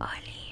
Olhe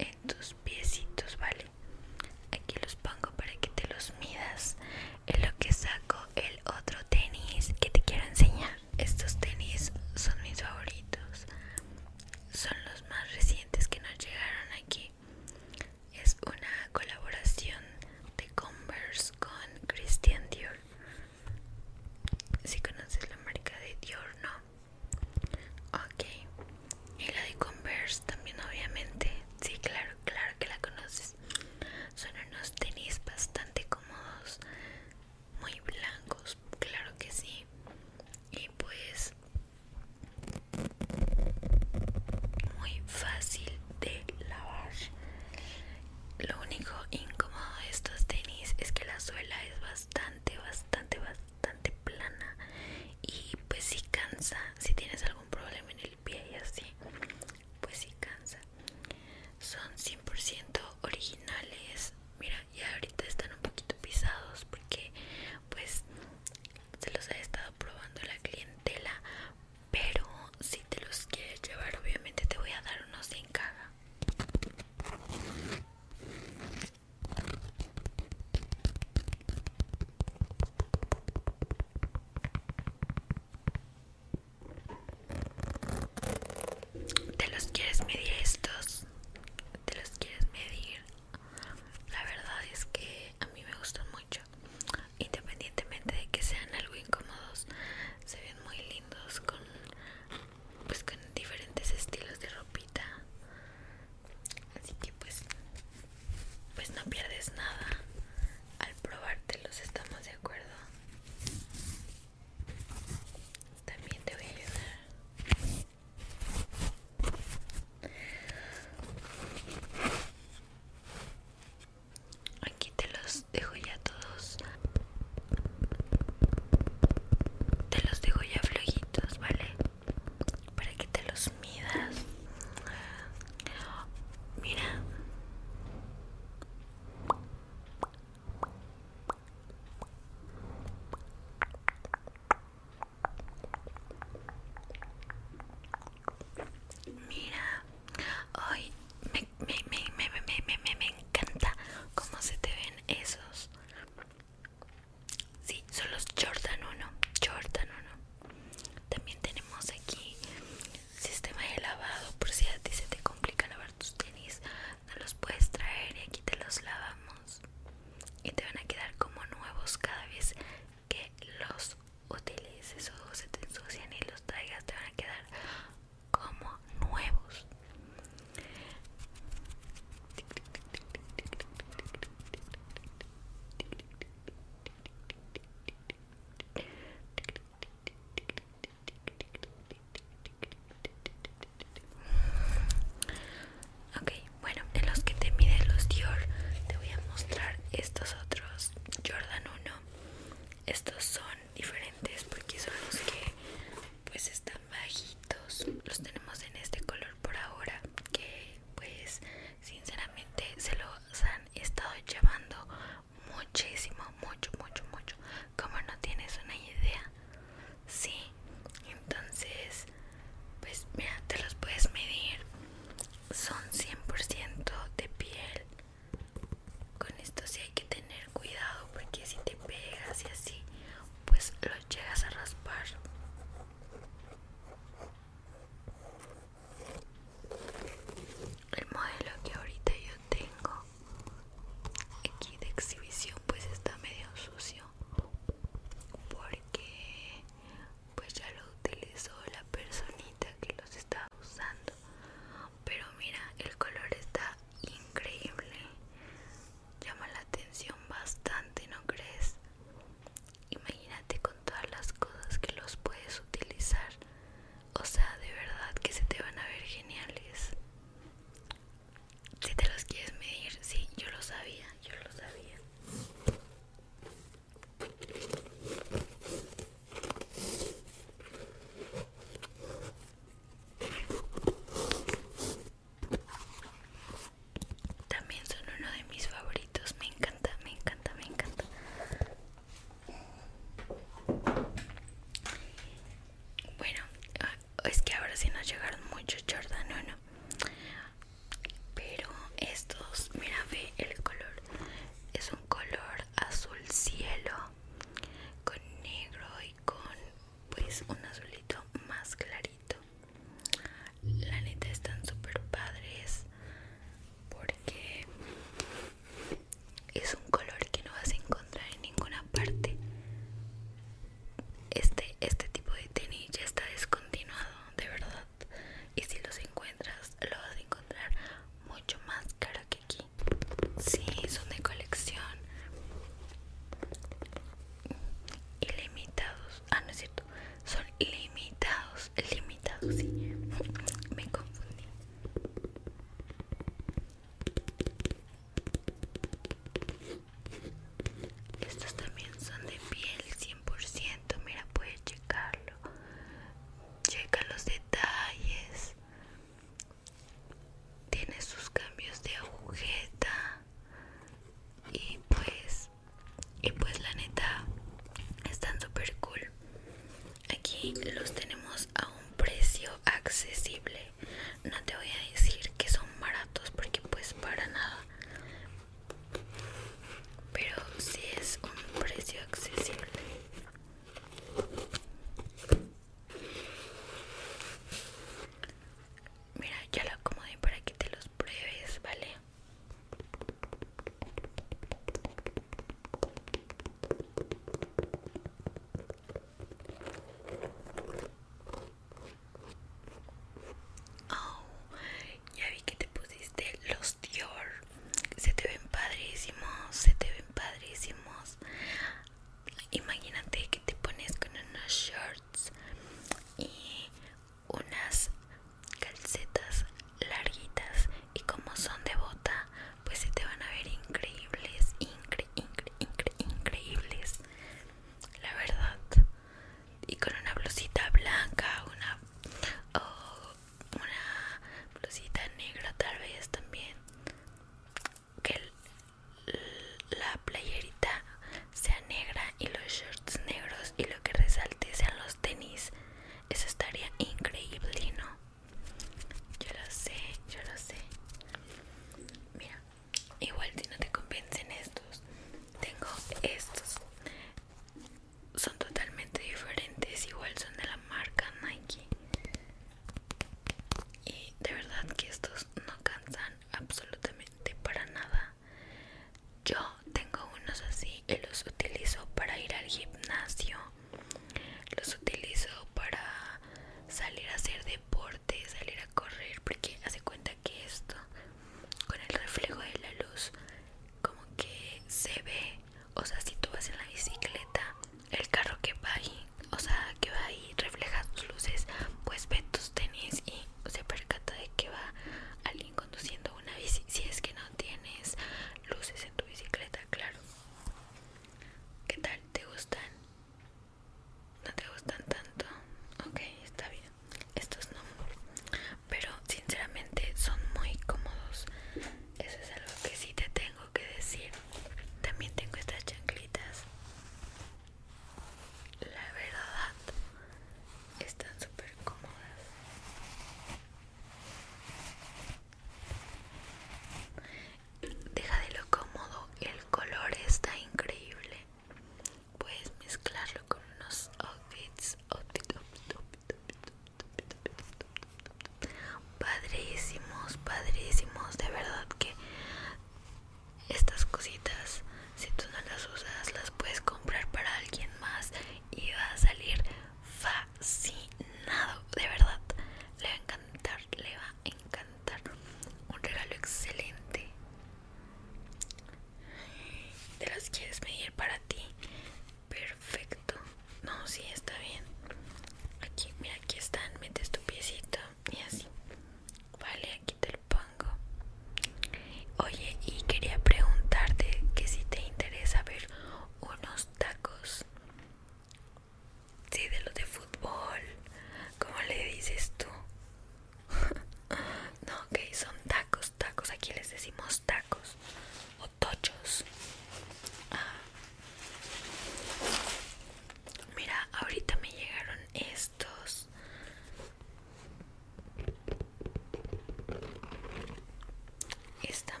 están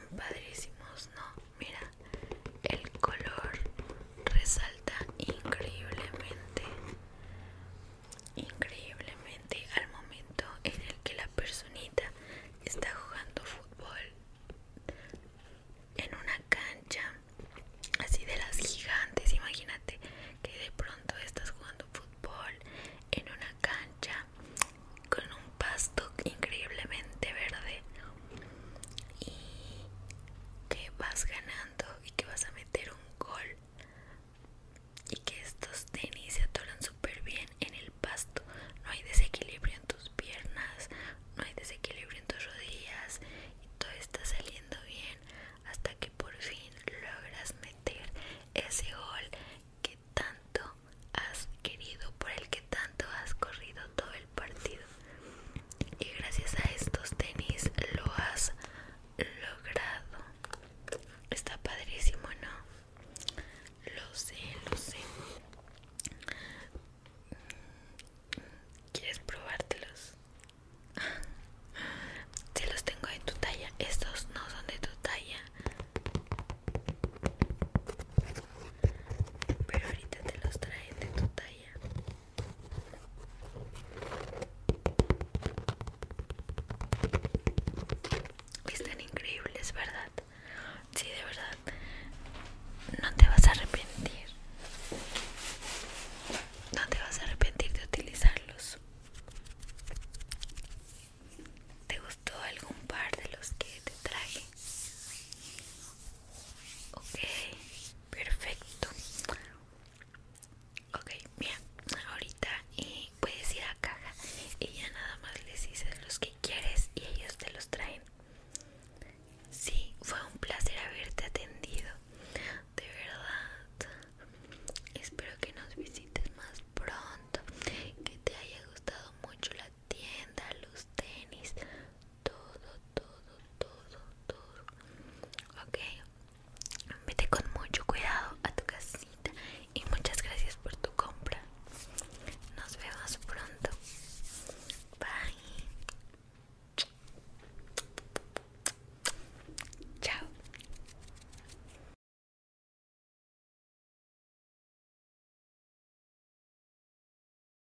y que vas a meter